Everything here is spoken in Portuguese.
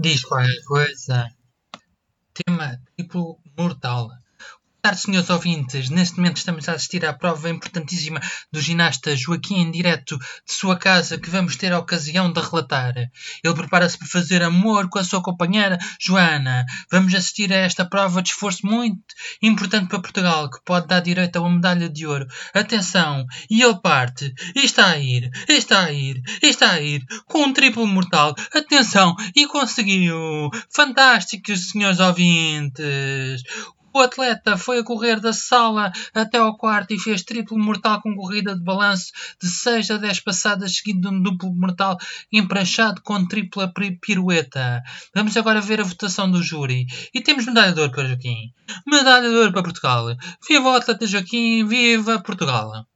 Diz qualquer coisa. Tema triplo mortal. Tarde, senhores ouvintes. Neste momento estamos a assistir à prova importantíssima do ginasta Joaquim em direto de sua casa que vamos ter a ocasião de relatar. Ele prepara-se para fazer amor com a sua companheira Joana. Vamos assistir a esta prova de esforço muito importante para Portugal que pode dar direito a uma medalha de ouro. Atenção! E ele parte. E está a ir. E está a ir. E está a ir. Com um triplo mortal. Atenção! E conseguiu! Fantásticos, senhores ouvintes! O atleta foi a correr da sala até ao quarto e fez triplo mortal com corrida de balanço de 6 a 10 passadas, seguido de um duplo mortal empranchado com tripla pirueta. Vamos agora ver a votação do júri. E temos medalha de ouro para Joaquim. Medalha de ouro para Portugal. Viva o atleta Joaquim, viva Portugal!